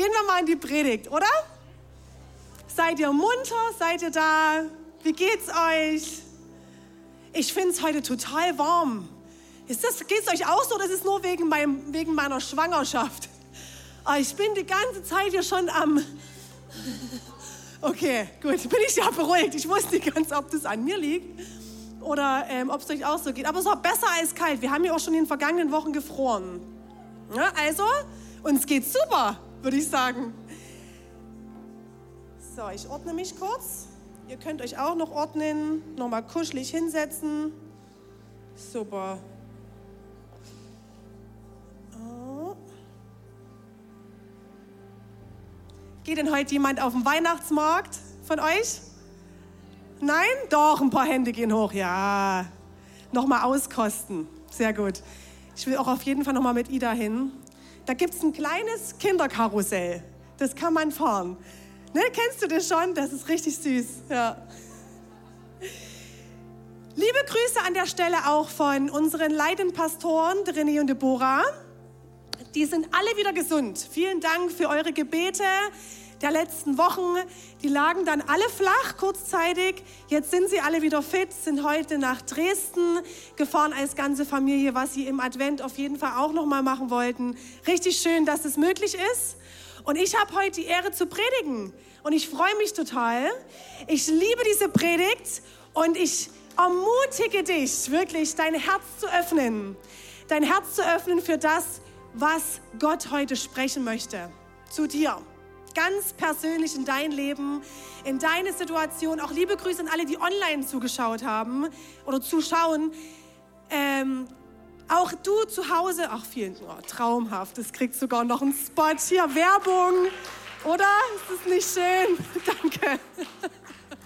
gehen wir mal in die Predigt, oder? Seid ihr munter? Seid ihr da? Wie geht's euch? Ich finde es heute total warm. Ist das, geht's euch auch so oder ist es nur wegen, meinem, wegen meiner Schwangerschaft? Ah, ich bin die ganze Zeit hier schon am. Okay, gut, bin ich ja beruhigt. Ich wusste nicht ganz, ob das an mir liegt oder ähm, ob es euch auch so geht. Aber es war besser als kalt. Wir haben ja auch schon in den vergangenen Wochen gefroren. Ja, also, uns geht's super, würde ich sagen. So, ich ordne mich kurz. Ihr könnt euch auch noch ordnen, nochmal kuschelig hinsetzen. Super. Oh. Geht denn heute jemand auf den Weihnachtsmarkt von euch? Nein? Doch, ein paar Hände gehen hoch. Ja. Nochmal auskosten. Sehr gut. Ich will auch auf jeden Fall nochmal mit Ida hin. Da gibt es ein kleines Kinderkarussell. Das kann man fahren. Ne, kennst du das schon? Das ist richtig süß. Ja. Liebe Grüße an der Stelle auch von unseren Leidenpastoren, René und Deborah. Die sind alle wieder gesund. Vielen Dank für eure Gebete der letzten Wochen. Die lagen dann alle flach kurzzeitig. Jetzt sind sie alle wieder fit, sind heute nach Dresden gefahren als ganze Familie, was sie im Advent auf jeden Fall auch noch mal machen wollten. Richtig schön, dass es möglich ist. Und ich habe heute die Ehre zu predigen. Und ich freue mich total. Ich liebe diese Predigt und ich ermutige dich wirklich, dein Herz zu öffnen. Dein Herz zu öffnen für das, was Gott heute sprechen möchte. Zu dir. Ganz persönlich in dein Leben, in deine Situation. Auch liebe Grüße an alle, die online zugeschaut haben oder zuschauen. Ähm, auch du zu Hause, ach vielen, oh, traumhaft, es kriegt sogar noch einen Spot hier, Werbung, oder? Ist das nicht schön? Danke.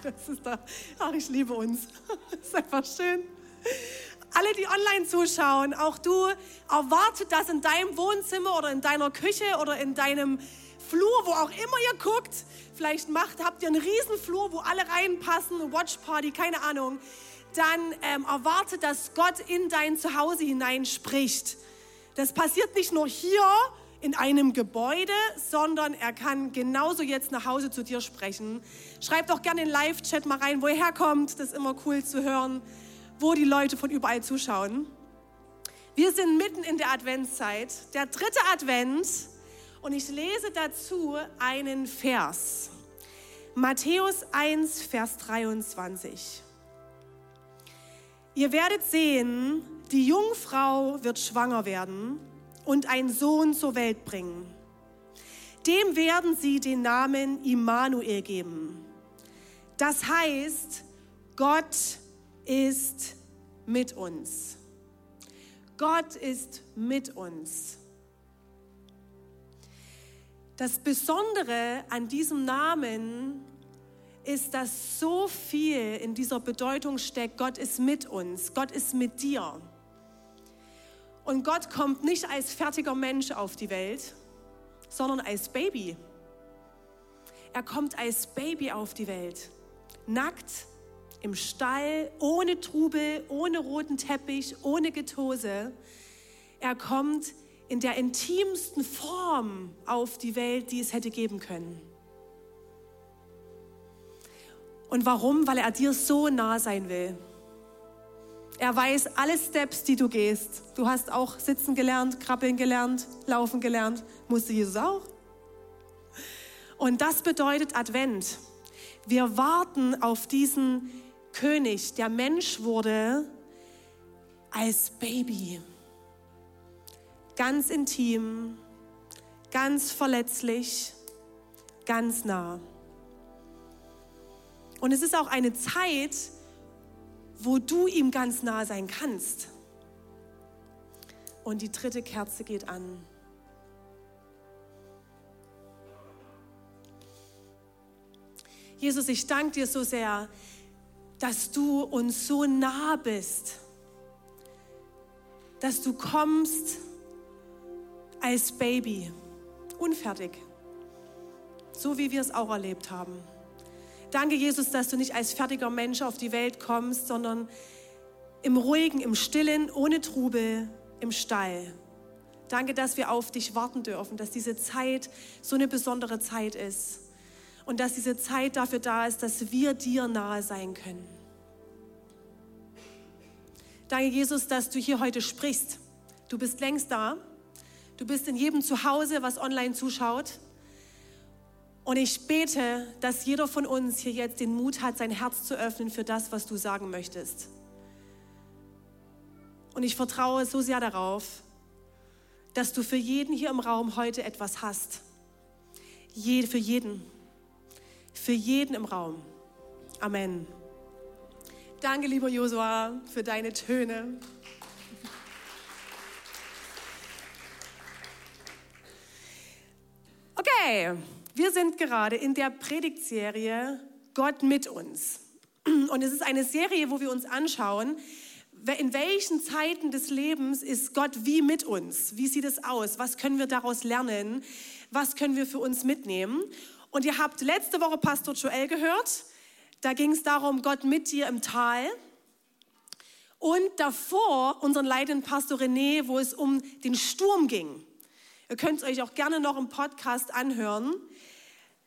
Das ist da, ach ich liebe uns, das ist einfach schön. Alle, die online zuschauen, auch du, erwartet das in deinem Wohnzimmer oder in deiner Küche oder in deinem Flur, wo auch immer ihr guckt. Vielleicht macht, habt ihr einen riesen Flur, wo alle reinpassen, Watch Party, keine Ahnung dann ähm, erwarte, dass Gott in dein Zuhause hinein spricht. Das passiert nicht nur hier in einem Gebäude, sondern er kann genauso jetzt nach Hause zu dir sprechen. Schreib doch gerne in Live-Chat mal rein, wo er herkommt. Das ist immer cool zu hören, wo die Leute von überall zuschauen. Wir sind mitten in der Adventszeit, der dritte Advent, und ich lese dazu einen Vers. Matthäus 1, Vers 23. Ihr werdet sehen, die Jungfrau wird schwanger werden und einen Sohn zur Welt bringen. Dem werden sie den Namen Immanuel geben. Das heißt, Gott ist mit uns. Gott ist mit uns. Das Besondere an diesem Namen ist, dass so viel in dieser Bedeutung steckt, Gott ist mit uns, Gott ist mit dir. Und Gott kommt nicht als fertiger Mensch auf die Welt, sondern als Baby. Er kommt als Baby auf die Welt, nackt, im Stall, ohne Trubel, ohne roten Teppich, ohne Getose. Er kommt in der intimsten Form auf die Welt, die es hätte geben können. Und warum? Weil er dir so nah sein will. Er weiß alle Steps, die du gehst. Du hast auch sitzen gelernt, krabbeln gelernt, laufen gelernt. Musste Jesus auch. Und das bedeutet Advent. Wir warten auf diesen König, der Mensch wurde als Baby. Ganz intim, ganz verletzlich, ganz nah. Und es ist auch eine Zeit, wo du ihm ganz nah sein kannst. Und die dritte Kerze geht an. Jesus, ich danke dir so sehr, dass du uns so nah bist, dass du kommst als Baby, unfertig, so wie wir es auch erlebt haben. Danke, Jesus, dass du nicht als fertiger Mensch auf die Welt kommst, sondern im Ruhigen, im Stillen, ohne Trubel, im Stall. Danke, dass wir auf dich warten dürfen, dass diese Zeit so eine besondere Zeit ist und dass diese Zeit dafür da ist, dass wir dir nahe sein können. Danke, Jesus, dass du hier heute sprichst. Du bist längst da. Du bist in jedem Zuhause, was online zuschaut. Und ich bete, dass jeder von uns hier jetzt den Mut hat, sein Herz zu öffnen für das, was du sagen möchtest. Und ich vertraue so sehr darauf, dass du für jeden hier im Raum heute etwas hast. Je, für jeden. Für jeden im Raum. Amen. Danke, lieber Josua, für deine Töne. Okay, wir sind gerade in der Predigtserie Gott mit uns. Und es ist eine Serie, wo wir uns anschauen, in welchen Zeiten des Lebens ist Gott wie mit uns? Wie sieht es aus? Was können wir daraus lernen? Was können wir für uns mitnehmen? Und ihr habt letzte Woche Pastor Joel gehört. Da ging es darum, Gott mit dir im Tal. Und davor unseren leidenden Pastor René, wo es um den Sturm ging. Ihr könnt es euch auch gerne noch im Podcast anhören.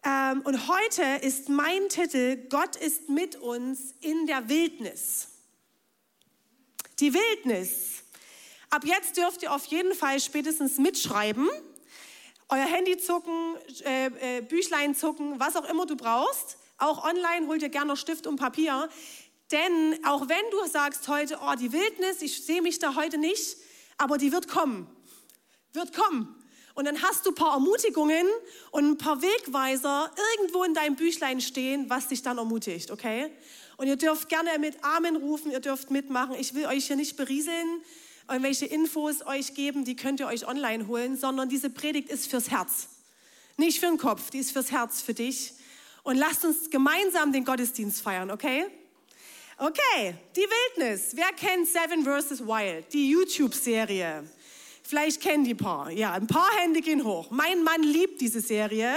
Ähm, und heute ist mein Titel, Gott ist mit uns in der Wildnis. Die Wildnis. Ab jetzt dürft ihr auf jeden Fall spätestens mitschreiben. Euer Handy zucken, äh, äh, Büchlein zucken, was auch immer du brauchst. Auch online hol dir gerne noch Stift und Papier. Denn auch wenn du sagst heute, oh, die Wildnis, ich sehe mich da heute nicht, aber die wird kommen. Wird kommen. Und dann hast du ein paar Ermutigungen und ein paar Wegweiser irgendwo in deinem Büchlein stehen, was dich dann ermutigt, okay? Und ihr dürft gerne mit Amen rufen, ihr dürft mitmachen. Ich will euch hier nicht berieseln, irgendwelche Infos euch geben, die könnt ihr euch online holen, sondern diese Predigt ist fürs Herz. Nicht für den Kopf, die ist fürs Herz, für dich. Und lasst uns gemeinsam den Gottesdienst feiern, okay? Okay, die Wildnis. Wer kennt Seven vs. Wild, die YouTube-Serie? Vielleicht kennen die paar. Ja, ein paar Hände gehen hoch. Mein Mann liebt diese Serie.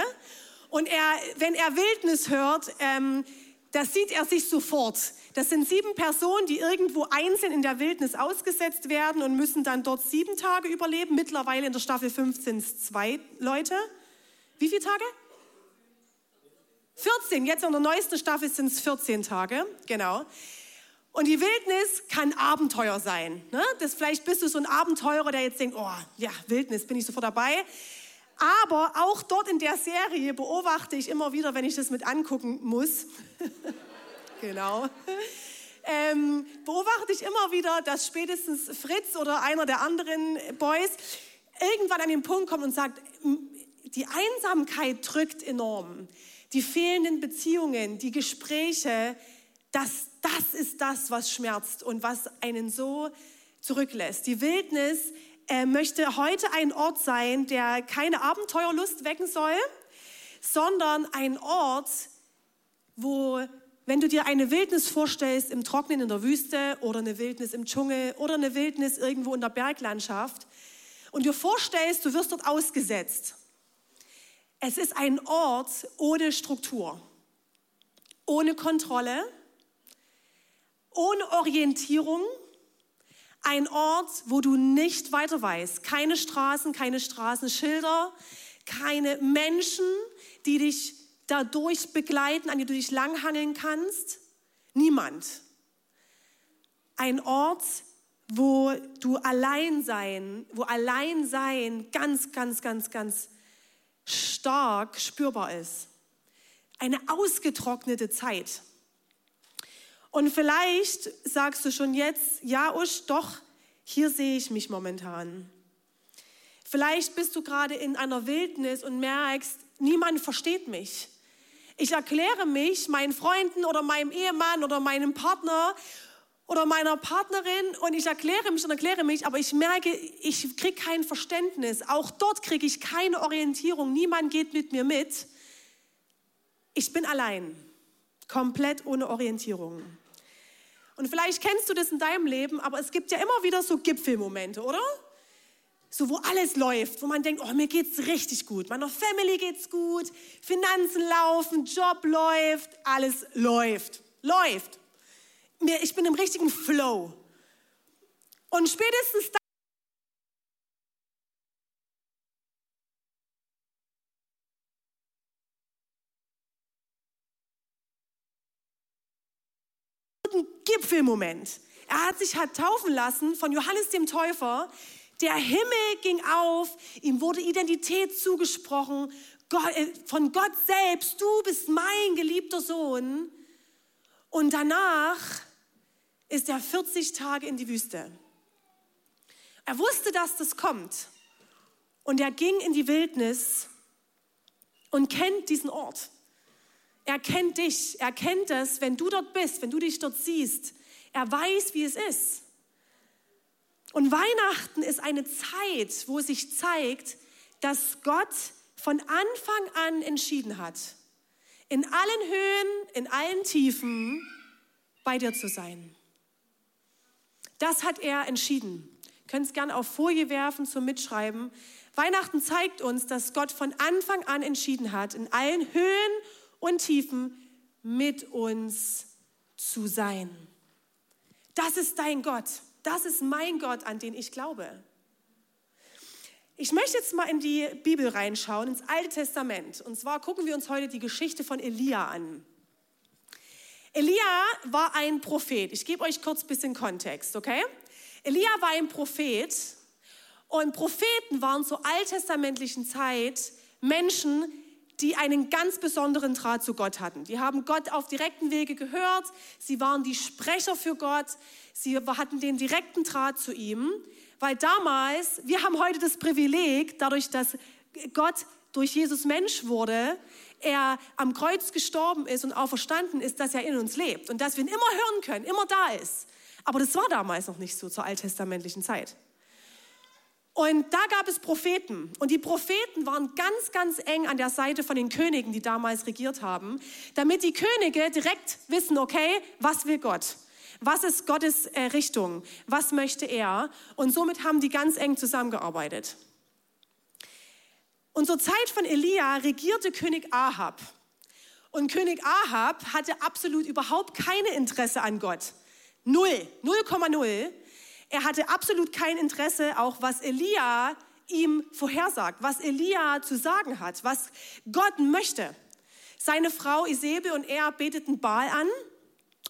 Und er, wenn er Wildnis hört, ähm, das sieht er sich sofort. Das sind sieben Personen, die irgendwo einzeln in der Wildnis ausgesetzt werden und müssen dann dort sieben Tage überleben. Mittlerweile in der Staffel 5 sind es zwei Leute. Wie viele Tage? 14. Jetzt in der neuesten Staffel sind es 14 Tage. Genau. Und die Wildnis kann Abenteuer sein. Ne? Das vielleicht bist du so ein Abenteurer, der jetzt denkt, oh ja, Wildnis, bin ich sofort dabei. Aber auch dort in der Serie beobachte ich immer wieder, wenn ich das mit angucken muss, genau, ähm, beobachte ich immer wieder, dass spätestens Fritz oder einer der anderen Boys irgendwann an den Punkt kommt und sagt, die Einsamkeit drückt enorm. Die fehlenden Beziehungen, die Gespräche, das, das ist das, was schmerzt und was einen so zurücklässt. Die Wildnis äh, möchte heute ein Ort sein, der keine Abenteuerlust wecken soll, sondern ein Ort, wo, wenn du dir eine Wildnis vorstellst im Trocknen in der Wüste oder eine Wildnis im Dschungel oder eine Wildnis irgendwo in der Berglandschaft und dir vorstellst, du wirst dort ausgesetzt. Es ist ein Ort ohne Struktur, ohne Kontrolle, ohne Orientierung ein Ort, wo du nicht weiter weißt. Keine Straßen, keine Straßenschilder, keine Menschen, die dich dadurch begleiten, an die du dich langhangeln kannst. Niemand. Ein Ort, wo du allein sein, wo allein sein ganz, ganz, ganz, ganz stark spürbar ist. Eine ausgetrocknete Zeit. Und vielleicht sagst du schon jetzt, ja, Usch, doch, hier sehe ich mich momentan. Vielleicht bist du gerade in einer Wildnis und merkst, niemand versteht mich. Ich erkläre mich meinen Freunden oder meinem Ehemann oder meinem Partner oder meiner Partnerin und ich erkläre mich und erkläre mich, aber ich merke, ich kriege kein Verständnis. Auch dort kriege ich keine Orientierung. Niemand geht mit mir mit. Ich bin allein. Komplett ohne Orientierung. Und vielleicht kennst du das in deinem Leben, aber es gibt ja immer wieder so Gipfelmomente, oder? So, wo alles läuft, wo man denkt, oh, mir geht's richtig gut. Meiner Family geht's gut, Finanzen laufen, Job läuft, alles läuft. Läuft. Ich bin im richtigen Flow. Und spätestens dann, Gipfelmoment. Er hat sich hat taufen lassen von Johannes dem Täufer. Der Himmel ging auf, ihm wurde Identität zugesprochen äh, von Gott selbst. Du bist mein geliebter Sohn. Und danach ist er 40 Tage in die Wüste. Er wusste, dass das kommt. Und er ging in die Wildnis und kennt diesen Ort. Er kennt dich, er kennt es, wenn du dort bist, wenn du dich dort siehst. Er weiß, wie es ist. Und Weihnachten ist eine Zeit, wo sich zeigt, dass Gott von Anfang an entschieden hat, in allen Höhen, in allen Tiefen bei dir zu sein. Das hat er entschieden. Könnt es gerne auf Folie werfen zum Mitschreiben. Weihnachten zeigt uns, dass Gott von Anfang an entschieden hat, in allen Höhen und Tiefen mit uns zu sein. Das ist dein Gott. Das ist mein Gott, an den ich glaube. Ich möchte jetzt mal in die Bibel reinschauen, ins Alte Testament. Und zwar gucken wir uns heute die Geschichte von Elia an. Elia war ein Prophet. Ich gebe euch kurz ein bisschen Kontext, okay? Elia war ein Prophet und Propheten waren zur alttestamentlichen Zeit Menschen, die einen ganz besonderen Draht zu Gott hatten. Die haben Gott auf direkten Wege gehört, sie waren die Sprecher für Gott, sie hatten den direkten Draht zu ihm, weil damals, wir haben heute das Privileg, dadurch, dass Gott durch Jesus Mensch wurde, er am Kreuz gestorben ist und auferstanden ist, dass er in uns lebt und dass wir ihn immer hören können, immer da ist. Aber das war damals noch nicht so zur alttestamentlichen Zeit. Und da gab es Propheten. Und die Propheten waren ganz, ganz eng an der Seite von den Königen, die damals regiert haben, damit die Könige direkt wissen, okay, was will Gott? Was ist Gottes äh, Richtung? Was möchte er? Und somit haben die ganz eng zusammengearbeitet. Und zur Zeit von Elia regierte König Ahab. Und König Ahab hatte absolut überhaupt keine Interesse an Gott. Null, 0,0. Er hatte absolut kein Interesse, auch was Elia ihm vorhersagt, was Elia zu sagen hat, was Gott möchte. Seine Frau Isebe und er beteten Baal an.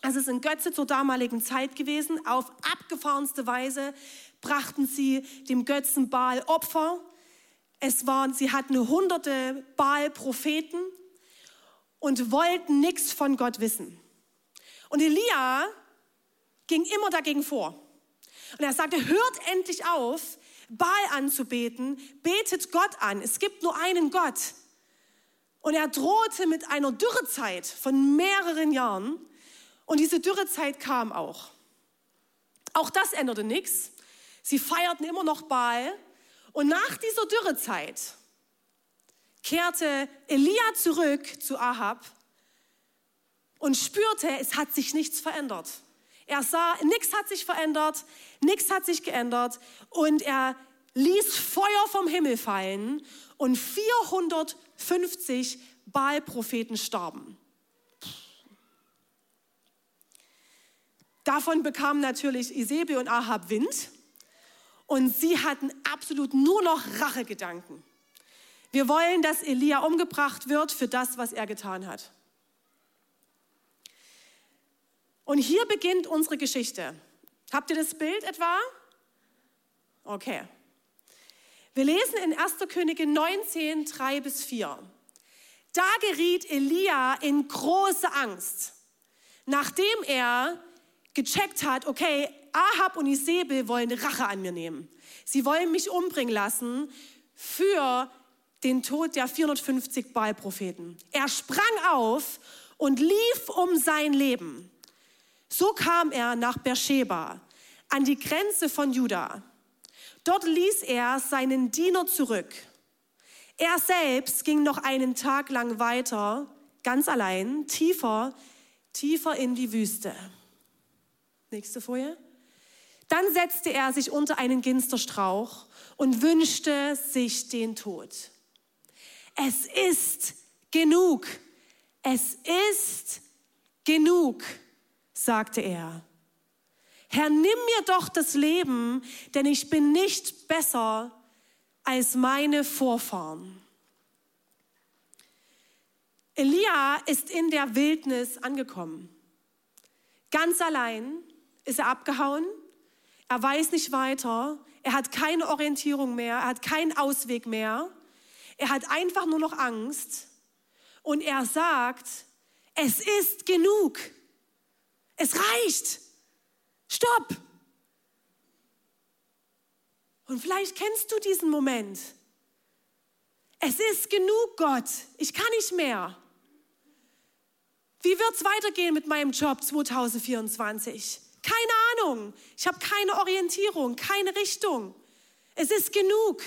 Also es sind Götze zur damaligen Zeit gewesen. Auf abgefahrenste Weise brachten sie dem Götzen Baal Opfer. Es waren, sie hatten hunderte Baal-Propheten und wollten nichts von Gott wissen. Und Elia ging immer dagegen vor. Und er sagte, hört endlich auf, Baal anzubeten, betet Gott an. Es gibt nur einen Gott. Und er drohte mit einer Dürrezeit von mehreren Jahren. Und diese Dürrezeit kam auch. Auch das änderte nichts. Sie feierten immer noch Baal. Und nach dieser Dürrezeit kehrte Elia zurück zu Ahab und spürte, es hat sich nichts verändert. Er sah, nichts hat sich verändert, nichts hat sich geändert und er ließ Feuer vom Himmel fallen und 450 Baal-Propheten starben. Davon bekamen natürlich Isebe und Ahab Wind und sie hatten absolut nur noch Rachegedanken. Wir wollen, dass Elia umgebracht wird für das, was er getan hat. Und hier beginnt unsere Geschichte. Habt ihr das Bild etwa? Okay. Wir lesen in 1. Könige 19, 3 bis 4. Da geriet Elia in große Angst, nachdem er gecheckt hat, okay, Ahab und Isabel wollen Rache an mir nehmen. Sie wollen mich umbringen lassen für den Tod der 450 Baal-Propheten. Er sprang auf und lief um sein Leben. So kam er nach Beersheba, an die Grenze von Juda. Dort ließ er seinen Diener zurück. Er selbst ging noch einen Tag lang weiter, ganz allein, tiefer tiefer in die Wüste. Nächste Folie. Dann setzte er sich unter einen Ginsterstrauch und wünschte sich den Tod. Es ist genug. Es ist genug, sagte er. Herr, nimm mir doch das Leben, denn ich bin nicht besser als meine Vorfahren. Elia ist in der Wildnis angekommen. Ganz allein ist er abgehauen. Er weiß nicht weiter. Er hat keine Orientierung mehr. Er hat keinen Ausweg mehr. Er hat einfach nur noch Angst. Und er sagt, es ist genug. Es reicht. Stopp! Und vielleicht kennst du diesen Moment. Es ist genug, Gott. Ich kann nicht mehr. Wie wird es weitergehen mit meinem Job 2024? Keine Ahnung. Ich habe keine Orientierung, keine Richtung. Es ist genug.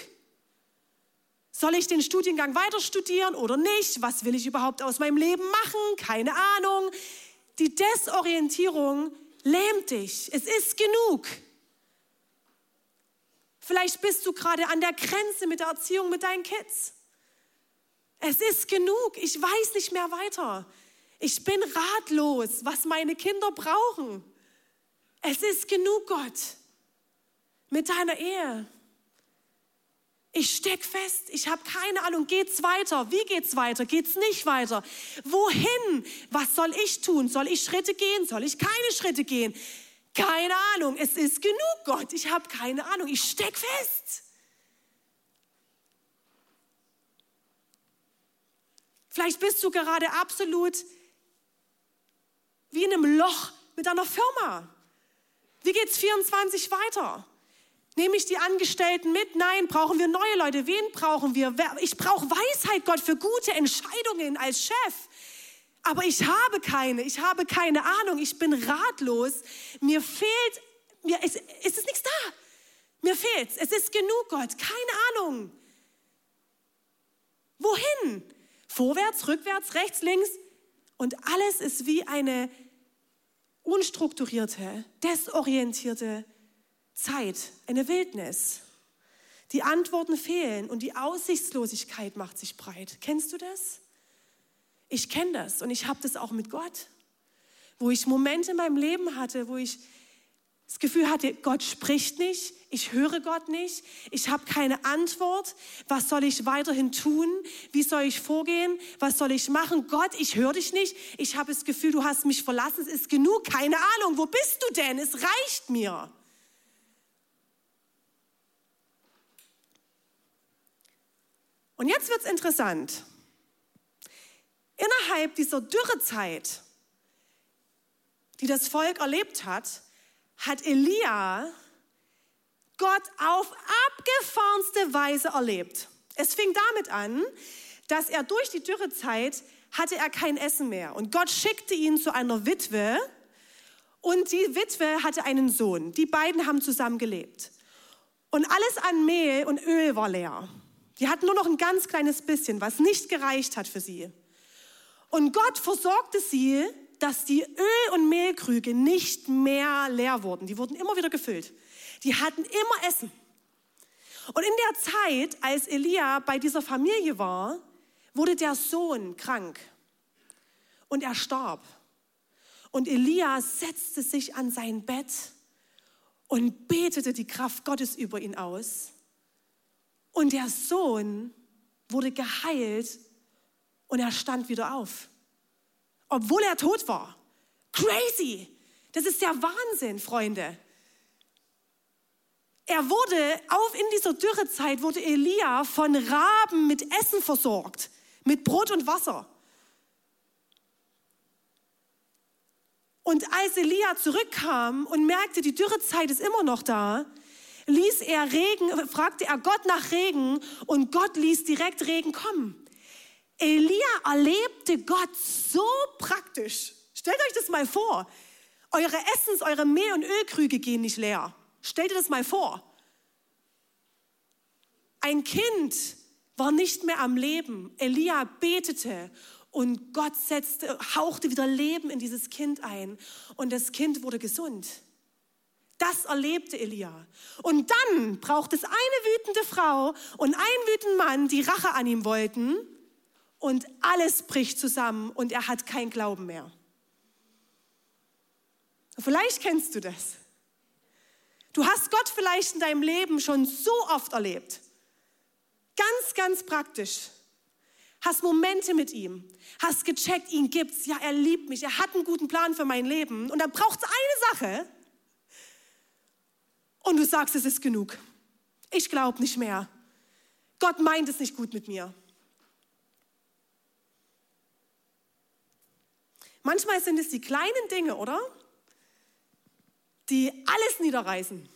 Soll ich den Studiengang weiter studieren oder nicht? Was will ich überhaupt aus meinem Leben machen? Keine Ahnung. Die Desorientierung lähmt dich. Es ist genug. Vielleicht bist du gerade an der Grenze mit der Erziehung mit deinen Kids. Es ist genug. Ich weiß nicht mehr weiter. Ich bin ratlos, was meine Kinder brauchen. Es ist genug, Gott, mit deiner Ehe. Ich steck fest, ich habe keine Ahnung, geht's weiter? Wie geht's weiter? Geht's nicht weiter? Wohin? Was soll ich tun? Soll ich Schritte gehen? Soll ich keine Schritte gehen? Keine Ahnung, es ist genug, Gott. Ich habe keine Ahnung, ich steck fest. Vielleicht bist du gerade absolut wie in einem Loch mit einer Firma. Wie geht's 24 weiter? Nehme ich die Angestellten mit? Nein, brauchen wir neue Leute? Wen brauchen wir? Ich brauche Weisheit, Gott, für gute Entscheidungen als Chef. Aber ich habe keine, ich habe keine Ahnung, ich bin ratlos. Mir fehlt, mir ist, ist es nichts da. Mir fehlt es. ist genug, Gott. Keine Ahnung. Wohin? Vorwärts, rückwärts, rechts, links. Und alles ist wie eine unstrukturierte, desorientierte Zeit, eine Wildnis. Die Antworten fehlen und die Aussichtslosigkeit macht sich breit. Kennst du das? Ich kenne das und ich habe das auch mit Gott, wo ich Momente in meinem Leben hatte, wo ich das Gefühl hatte, Gott spricht nicht, ich höre Gott nicht, ich habe keine Antwort. Was soll ich weiterhin tun? Wie soll ich vorgehen? Was soll ich machen? Gott, ich höre dich nicht. Ich habe das Gefühl, du hast mich verlassen. Es ist genug. Keine Ahnung. Wo bist du denn? Es reicht mir. Und jetzt wird es interessant. Innerhalb dieser Dürrezeit, die das Volk erlebt hat, hat Elia Gott auf abgefahrenste Weise erlebt. Es fing damit an, dass er durch die Dürrezeit hatte er kein Essen mehr und Gott schickte ihn zu einer Witwe und die Witwe hatte einen Sohn. Die beiden haben zusammen gelebt und alles an Mehl und Öl war leer. Die hatten nur noch ein ganz kleines bisschen, was nicht gereicht hat für sie. Und Gott versorgte sie, dass die Öl- und Mehlkrüge nicht mehr leer wurden. Die wurden immer wieder gefüllt. Die hatten immer Essen. Und in der Zeit, als Elia bei dieser Familie war, wurde der Sohn krank und er starb. Und Elia setzte sich an sein Bett und betete die Kraft Gottes über ihn aus. Und der Sohn wurde geheilt und er stand wieder auf, obwohl er tot war. Crazy! Das ist der Wahnsinn, Freunde. Er wurde, auf in dieser Dürrezeit, wurde Elia von Raben mit Essen versorgt, mit Brot und Wasser. Und als Elia zurückkam und merkte, die Dürrezeit ist immer noch da, ließ er Regen, fragte er Gott nach Regen und Gott ließ direkt Regen kommen. Elia erlebte Gott so praktisch. Stellt euch das mal vor. Eure Essens, eure Mehl- und Ölkrüge gehen nicht leer. Stell dir das mal vor. Ein Kind war nicht mehr am Leben. Elia betete Und Gott setzte, hauchte wieder Leben in dieses Kind ein. Und das Kind wurde gesund. Das erlebte Elia. Und dann braucht es eine wütende Frau und einen wütenden Mann, die Rache an ihm wollten. Und alles bricht zusammen und er hat kein Glauben mehr. Vielleicht kennst du das. Du hast Gott vielleicht in deinem Leben schon so oft erlebt. Ganz, ganz praktisch. Hast Momente mit ihm. Hast gecheckt, ihn gibt's. Ja, er liebt mich. Er hat einen guten Plan für mein Leben. Und dann braucht es eine Sache und du sagst, es ist genug. Ich glaube nicht mehr. Gott meint es nicht gut mit mir. Manchmal sind es die kleinen Dinge, oder? Die alles niederreißen.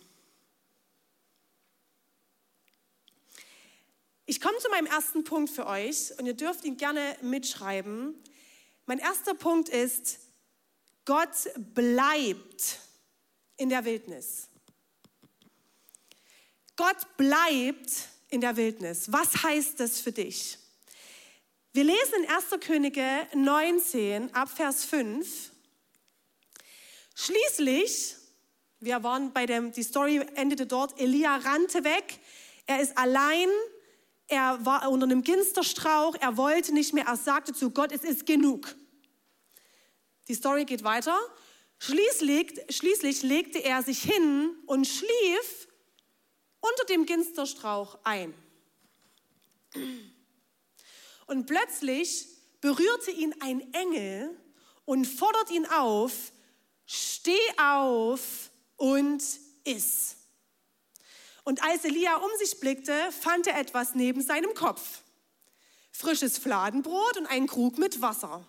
Ich komme zu meinem ersten Punkt für euch und ihr dürft ihn gerne mitschreiben. Mein erster Punkt ist, Gott bleibt in der Wildnis. Gott bleibt in der Wildnis. Was heißt das für dich? Wir lesen in 1. Könige 19 ab Vers 5. Schließlich, wir waren bei dem, die Story endete dort, Elia rannte weg, er ist allein, er war unter einem Ginsterstrauch, er wollte nicht mehr, er sagte zu Gott, es ist genug. Die Story geht weiter. Schließlich, schließlich legte er sich hin und schlief unter dem Ginsterstrauch ein. Und plötzlich berührte ihn ein Engel und fordert ihn auf, steh auf und iss. Und als Elia um sich blickte, fand er etwas neben seinem Kopf. Frisches Fladenbrot und einen Krug mit Wasser.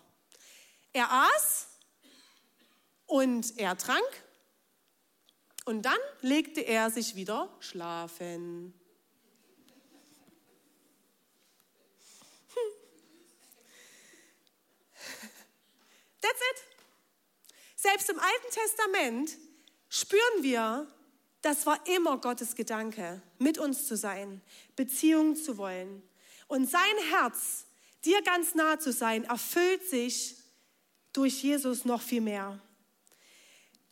Er aß und er trank und dann legte er sich wieder schlafen. Hm. That's it. Selbst im Alten Testament spüren wir, das war immer Gottes Gedanke, mit uns zu sein, Beziehungen zu wollen. Und sein Herz, dir ganz nah zu sein, erfüllt sich durch Jesus noch viel mehr.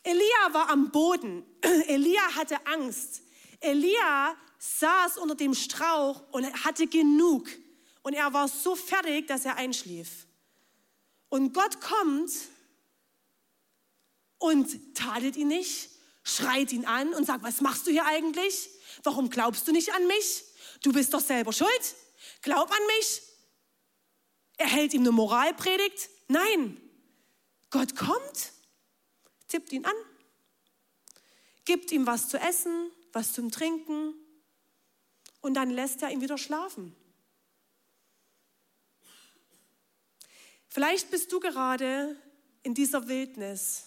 Elia war am Boden. Elia hatte Angst. Elia saß unter dem Strauch und hatte genug. Und er war so fertig, dass er einschlief. Und Gott kommt und tadelt ihn nicht, schreit ihn an und sagt, was machst du hier eigentlich? Warum glaubst du nicht an mich? Du bist doch selber schuld. Glaub an mich. Er hält ihm eine Moralpredigt. Nein, Gott kommt tippt ihn an, gibt ihm was zu essen, was zum Trinken und dann lässt er ihn wieder schlafen. Vielleicht bist du gerade in dieser Wildnis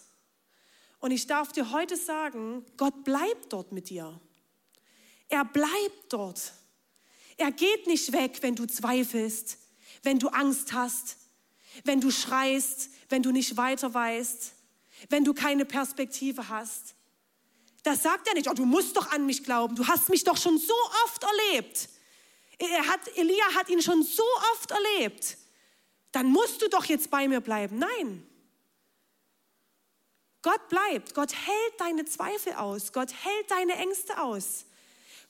und ich darf dir heute sagen, Gott bleibt dort mit dir. Er bleibt dort. Er geht nicht weg, wenn du zweifelst, wenn du Angst hast, wenn du schreist, wenn du nicht weiter weißt wenn du keine Perspektive hast. Das sagt er nicht, oh, du musst doch an mich glauben, du hast mich doch schon so oft erlebt. Er hat, Elia hat ihn schon so oft erlebt. Dann musst du doch jetzt bei mir bleiben. Nein. Gott bleibt. Gott hält deine Zweifel aus. Gott hält deine Ängste aus.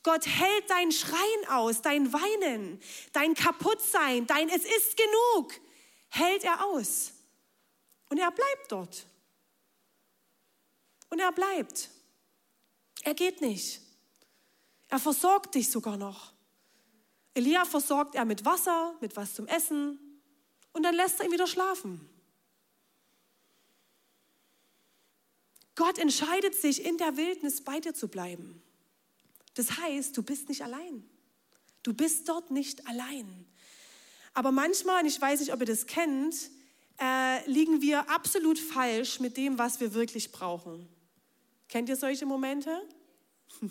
Gott hält dein Schreien aus, dein Weinen, dein Kaputtsein, dein Es ist genug. Hält er aus. Und er bleibt dort. Und er bleibt. Er geht nicht. Er versorgt dich sogar noch. Elia versorgt er mit Wasser, mit was zum Essen und dann lässt er ihn wieder schlafen. Gott entscheidet sich, in der Wildnis bei dir zu bleiben. Das heißt, du bist nicht allein. Du bist dort nicht allein. Aber manchmal, und ich weiß nicht, ob ihr das kennt, äh, liegen wir absolut falsch mit dem, was wir wirklich brauchen. Kennt ihr solche Momente?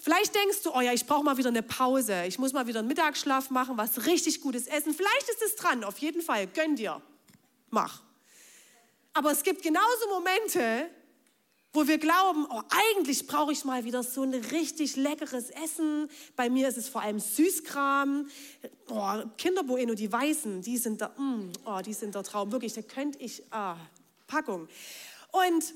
Vielleicht denkst du, oh ja, ich brauche mal wieder eine Pause. Ich muss mal wieder einen Mittagsschlaf machen, was richtig Gutes essen. Vielleicht ist es dran, auf jeden Fall. Gönn dir. Mach. Aber es gibt genauso Momente, wo wir glauben, oh, eigentlich brauche ich mal wieder so ein richtig leckeres Essen. Bei mir ist es vor allem Süßkram. Oh, Kinderbueno, die Weißen, die sind da, mm, oh, die sind der Traum. Wirklich, da könnte ich, ah, Packung. Und,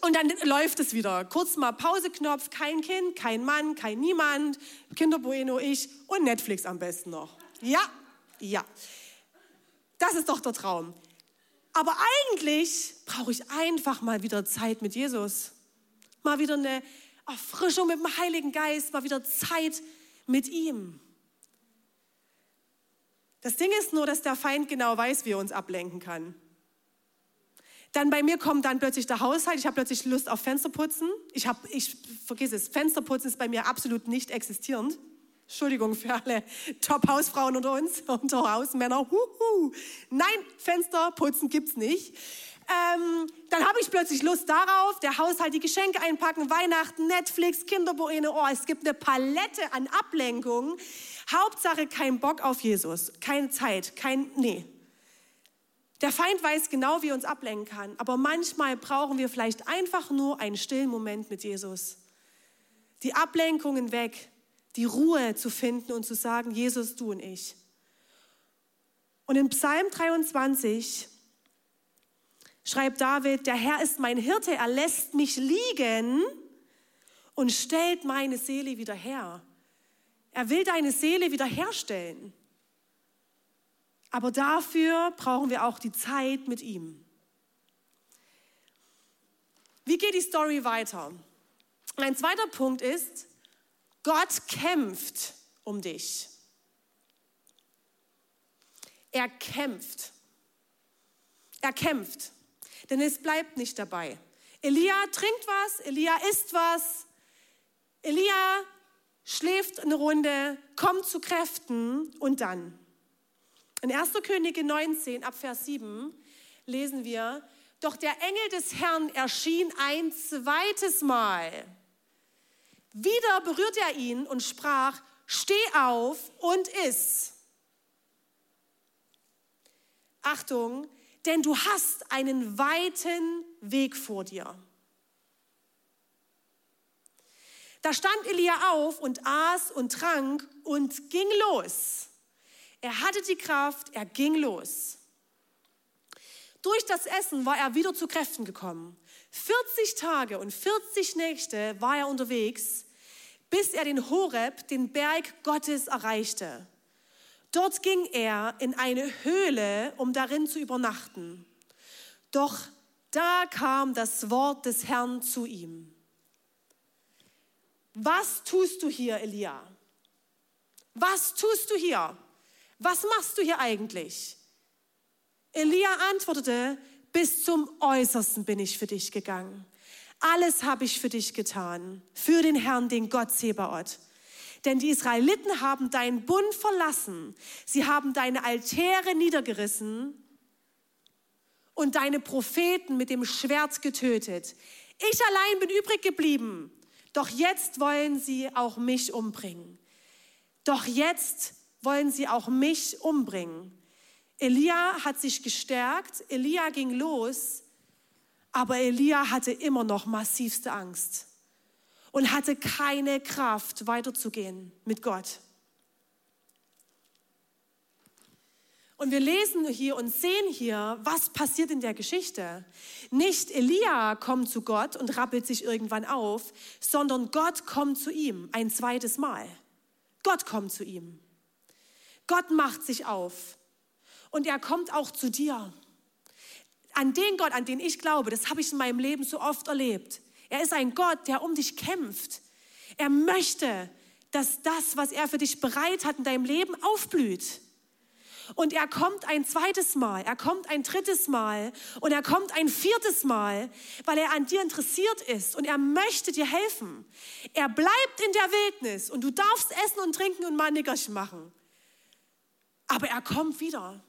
und dann läuft es wieder. Kurz mal Pauseknopf, kein Kind, kein Mann, kein Niemand, Kinderbueno, ich und Netflix am besten noch. Ja, ja. Das ist doch der Traum. Aber eigentlich brauche ich einfach mal wieder Zeit mit Jesus. Mal wieder eine Erfrischung mit dem Heiligen Geist, mal wieder Zeit mit ihm. Das Ding ist nur, dass der Feind genau weiß, wie er uns ablenken kann. Dann bei mir kommt dann plötzlich der Haushalt. Ich habe plötzlich Lust auf Fensterputzen. Ich habe, ich vergiss es, Fensterputzen ist bei mir absolut nicht existierend. Entschuldigung für alle Top-Hausfrauen unter uns, unter Hausmänner. Huhu. Nein, Fensterputzen gibt's nicht. Ähm, dann habe ich plötzlich Lust darauf, der Haushalt, die Geschenke einpacken, Weihnachten, Netflix, Kinderbuene. Oh, es gibt eine Palette an Ablenkungen. Hauptsache kein Bock auf Jesus, keine Zeit, kein, nee. Der Feind weiß genau, wie er uns ablenken kann. Aber manchmal brauchen wir vielleicht einfach nur einen stillen Moment mit Jesus. Die Ablenkungen weg die Ruhe zu finden und zu sagen, Jesus, du und ich. Und in Psalm 23 schreibt David, der Herr ist mein Hirte, er lässt mich liegen und stellt meine Seele wieder her. Er will deine Seele wiederherstellen. Aber dafür brauchen wir auch die Zeit mit ihm. Wie geht die Story weiter? Ein zweiter Punkt ist, Gott kämpft um dich. Er kämpft. Er kämpft. Denn es bleibt nicht dabei. Elia trinkt was, Elia isst was, Elia schläft eine Runde, kommt zu Kräften und dann. In 1. Könige 19 ab Vers 7 lesen wir, doch der Engel des Herrn erschien ein zweites Mal wieder berührte er ihn und sprach, steh auf und iss. Achtung, denn du hast einen weiten Weg vor dir. Da stand Elia auf und aß und trank und ging los. Er hatte die Kraft, er ging los. Durch das Essen war er wieder zu Kräften gekommen. 40 Tage und 40 Nächte war er unterwegs, bis er den Horeb, den Berg Gottes, erreichte. Dort ging er in eine Höhle, um darin zu übernachten. Doch da kam das Wort des Herrn zu ihm. Was tust du hier, Elia? Was tust du hier? Was machst du hier eigentlich? Elia antwortete, bis zum Äußersten bin ich für dich gegangen. Alles habe ich für dich getan, für den Herrn, den Gott Zebaoth. Denn die Israeliten haben deinen Bund verlassen. Sie haben deine Altäre niedergerissen und deine Propheten mit dem Schwert getötet. Ich allein bin übrig geblieben. Doch jetzt wollen sie auch mich umbringen. Doch jetzt wollen sie auch mich umbringen. Elia hat sich gestärkt, Elia ging los, aber Elia hatte immer noch massivste Angst und hatte keine Kraft weiterzugehen mit Gott. Und wir lesen hier und sehen hier, was passiert in der Geschichte. Nicht Elia kommt zu Gott und rappelt sich irgendwann auf, sondern Gott kommt zu ihm ein zweites Mal. Gott kommt zu ihm. Gott macht sich auf. Und er kommt auch zu dir. An den Gott, an den ich glaube, das habe ich in meinem Leben so oft erlebt. Er ist ein Gott, der um dich kämpft. Er möchte, dass das, was er für dich bereit hat in deinem Leben, aufblüht. Und er kommt ein zweites Mal, er kommt ein drittes Mal und er kommt ein viertes Mal, weil er an dir interessiert ist und er möchte dir helfen. Er bleibt in der Wildnis und du darfst essen und trinken und mal ein Nickerchen machen. Aber er kommt wieder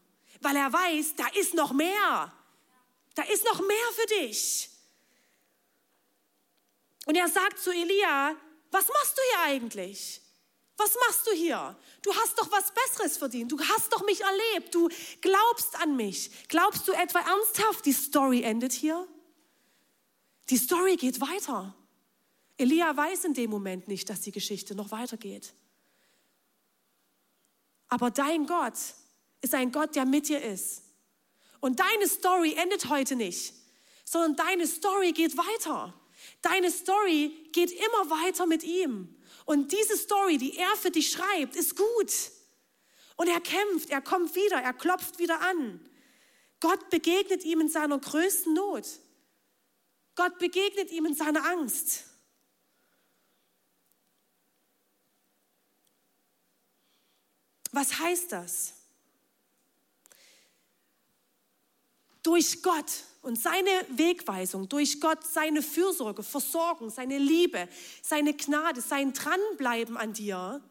weil er weiß, da ist noch mehr. Da ist noch mehr für dich. Und er sagt zu Elia, was machst du hier eigentlich? Was machst du hier? Du hast doch was Besseres verdient. Du hast doch mich erlebt. Du glaubst an mich. Glaubst du etwa ernsthaft, die Story endet hier? Die Story geht weiter. Elia weiß in dem Moment nicht, dass die Geschichte noch weitergeht. Aber dein Gott ist ein Gott, der mit dir ist. Und deine Story endet heute nicht, sondern deine Story geht weiter. Deine Story geht immer weiter mit ihm. Und diese Story, die er für dich schreibt, ist gut. Und er kämpft, er kommt wieder, er klopft wieder an. Gott begegnet ihm in seiner größten Not. Gott begegnet ihm in seiner Angst. Was heißt das? Durch Gott und seine Wegweisung, durch Gott seine Fürsorge, Versorgung, seine Liebe, seine Gnade, sein Dranbleiben an dir,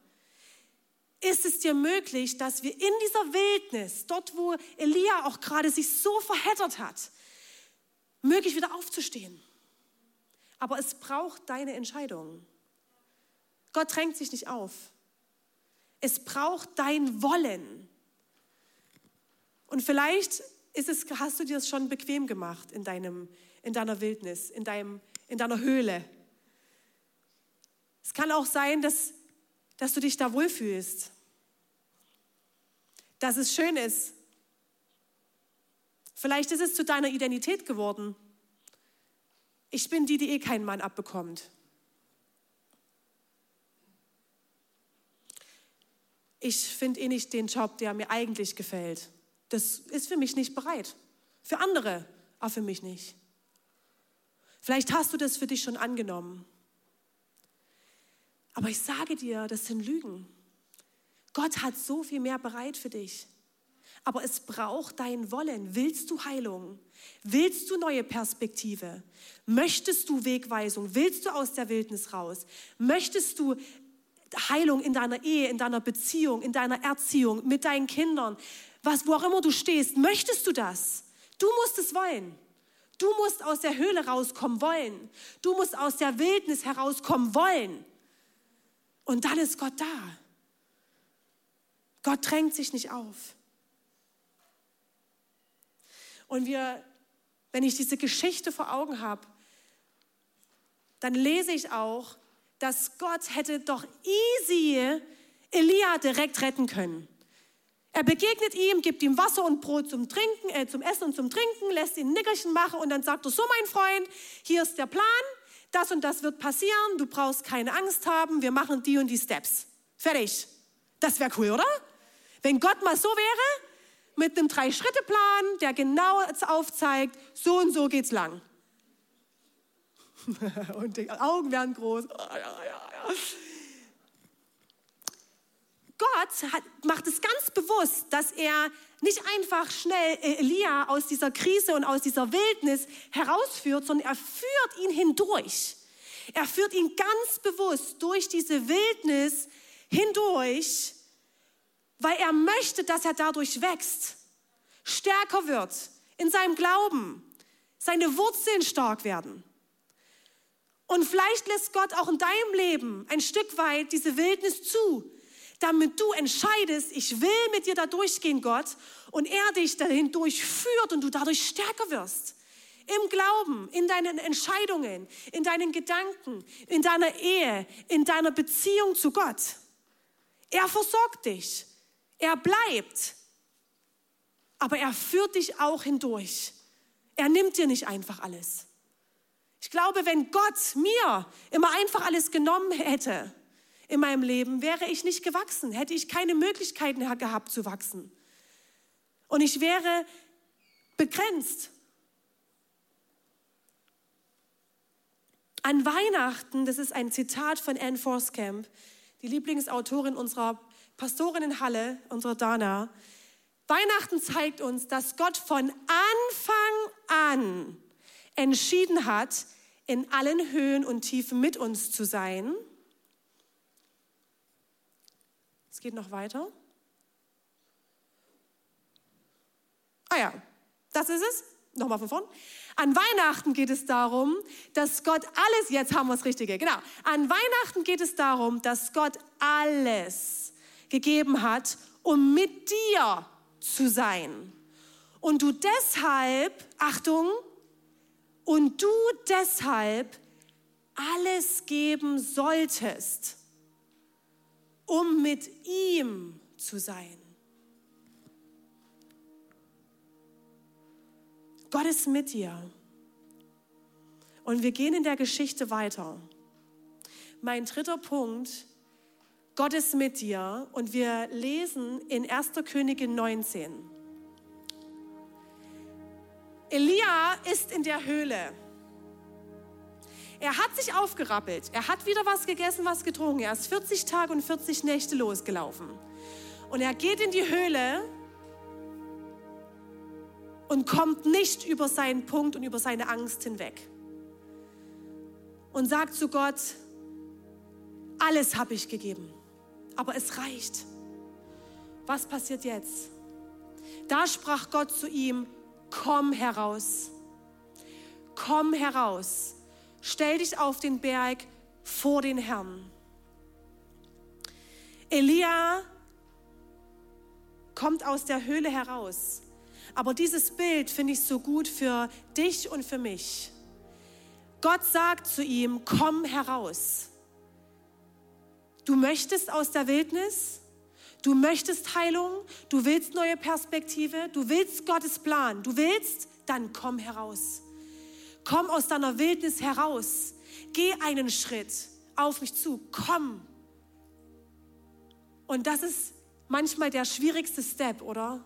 ist es dir möglich, dass wir in dieser Wildnis, dort wo Elia auch gerade sich so verheddert hat, möglich wieder aufzustehen. Aber es braucht deine Entscheidung. Gott drängt sich nicht auf. Es braucht dein Wollen. Und vielleicht ist es, hast du dir das schon bequem gemacht in, deinem, in deiner Wildnis, in, deinem, in deiner Höhle. Es kann auch sein, dass, dass du dich da wohlfühlst, dass es schön ist. Vielleicht ist es zu deiner Identität geworden. Ich bin die, die eh keinen Mann abbekommt. Ich finde eh nicht den Job, der mir eigentlich gefällt. Das ist für mich nicht bereit. Für andere, aber für mich nicht. Vielleicht hast du das für dich schon angenommen. Aber ich sage dir, das sind Lügen. Gott hat so viel mehr bereit für dich. Aber es braucht dein Wollen. Willst du Heilung? Willst du neue Perspektive? Möchtest du Wegweisung? Willst du aus der Wildnis raus? Möchtest du Heilung in deiner Ehe, in deiner Beziehung, in deiner Erziehung, mit deinen Kindern, was, wo auch immer du stehst, möchtest du das? Du musst es wollen. Du musst aus der Höhle rauskommen wollen. Du musst aus der Wildnis herauskommen wollen. Und dann ist Gott da. Gott drängt sich nicht auf. Und wir, wenn ich diese Geschichte vor Augen habe, dann lese ich auch, dass Gott hätte doch easy Elia direkt retten können. Er begegnet ihm, gibt ihm Wasser und Brot zum Trinken, äh, zum Essen und zum Trinken, lässt ihn ein Nickerchen machen und dann sagt er, so mein Freund, hier ist der Plan, das und das wird passieren, du brauchst keine Angst haben, wir machen die und die Steps. Fertig. Das wäre cool, oder? Wenn Gott mal so wäre, mit einem Drei-Schritte-Plan, der genau aufzeigt, so und so geht's lang. und die Augen werden groß. Gott hat, macht es ganz bewusst, dass er nicht einfach schnell Elia aus dieser Krise und aus dieser Wildnis herausführt, sondern er führt ihn hindurch. Er führt ihn ganz bewusst durch diese Wildnis hindurch, weil er möchte, dass er dadurch wächst, stärker wird in seinem Glauben, seine Wurzeln stark werden. Und vielleicht lässt Gott auch in deinem Leben ein Stück weit diese Wildnis zu, damit du entscheidest, ich will mit dir da durchgehen, Gott, und er dich dahin durchführt und du dadurch stärker wirst. Im Glauben, in deinen Entscheidungen, in deinen Gedanken, in deiner Ehe, in deiner Beziehung zu Gott. Er versorgt dich. Er bleibt. Aber er führt dich auch hindurch. Er nimmt dir nicht einfach alles. Ich glaube, wenn Gott mir immer einfach alles genommen hätte in meinem Leben, wäre ich nicht gewachsen, hätte ich keine Möglichkeiten gehabt zu wachsen. Und ich wäre begrenzt. An Weihnachten, das ist ein Zitat von Anne Forscamp, die Lieblingsautorin unserer Pastorin in Halle, unserer Dana. Weihnachten zeigt uns, dass Gott von Anfang an entschieden hat, in allen Höhen und Tiefen mit uns zu sein. Es geht noch weiter. Ah ja, das ist es. Nochmal von vorn. An Weihnachten geht es darum, dass Gott alles, jetzt haben wir das Richtige, genau. An Weihnachten geht es darum, dass Gott alles gegeben hat, um mit dir zu sein. Und du deshalb, Achtung, und du deshalb alles geben solltest, um mit ihm zu sein. Gott ist mit dir. Und wir gehen in der Geschichte weiter. Mein dritter Punkt, Gott ist mit dir. Und wir lesen in 1. Königin 19. Elia ist in der Höhle. Er hat sich aufgerappelt. Er hat wieder was gegessen, was getrunken. Er ist 40 Tage und 40 Nächte losgelaufen. Und er geht in die Höhle und kommt nicht über seinen Punkt und über seine Angst hinweg. Und sagt zu Gott, alles habe ich gegeben, aber es reicht. Was passiert jetzt? Da sprach Gott zu ihm, komm heraus, komm heraus, stell dich auf den Berg vor den Herrn. Elia kommt aus der Höhle heraus. Aber dieses Bild finde ich so gut für dich und für mich. Gott sagt zu ihm, komm heraus. Du möchtest aus der Wildnis, du möchtest Heilung, du willst neue Perspektive, du willst Gottes Plan, du willst, dann komm heraus. Komm aus deiner Wildnis heraus. Geh einen Schritt auf mich zu. Komm. Und das ist manchmal der schwierigste Step, oder?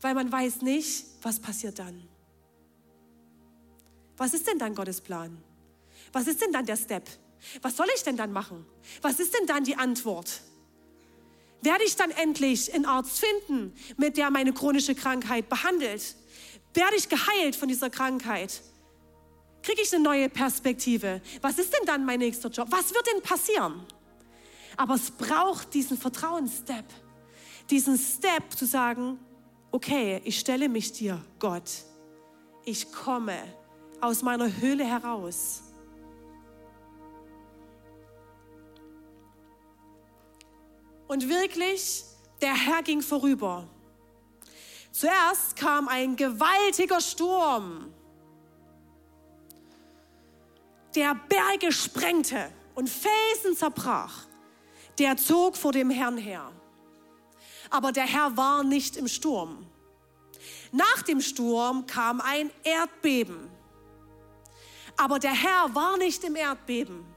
Weil man weiß nicht, was passiert dann. Was ist denn dann Gottes Plan? Was ist denn dann der Step? Was soll ich denn dann machen? Was ist denn dann die Antwort? Werde ich dann endlich einen Arzt finden, mit der meine chronische Krankheit behandelt? Werde ich geheilt von dieser Krankheit? Kriege ich eine neue Perspektive? Was ist denn dann mein nächster Job? Was wird denn passieren? Aber es braucht diesen Vertrauensstep, diesen Step zu sagen, okay, ich stelle mich dir, Gott. Ich komme aus meiner Höhle heraus Und wirklich, der Herr ging vorüber. Zuerst kam ein gewaltiger Sturm, der Berge sprengte und Felsen zerbrach. Der zog vor dem Herrn her. Aber der Herr war nicht im Sturm. Nach dem Sturm kam ein Erdbeben. Aber der Herr war nicht im Erdbeben.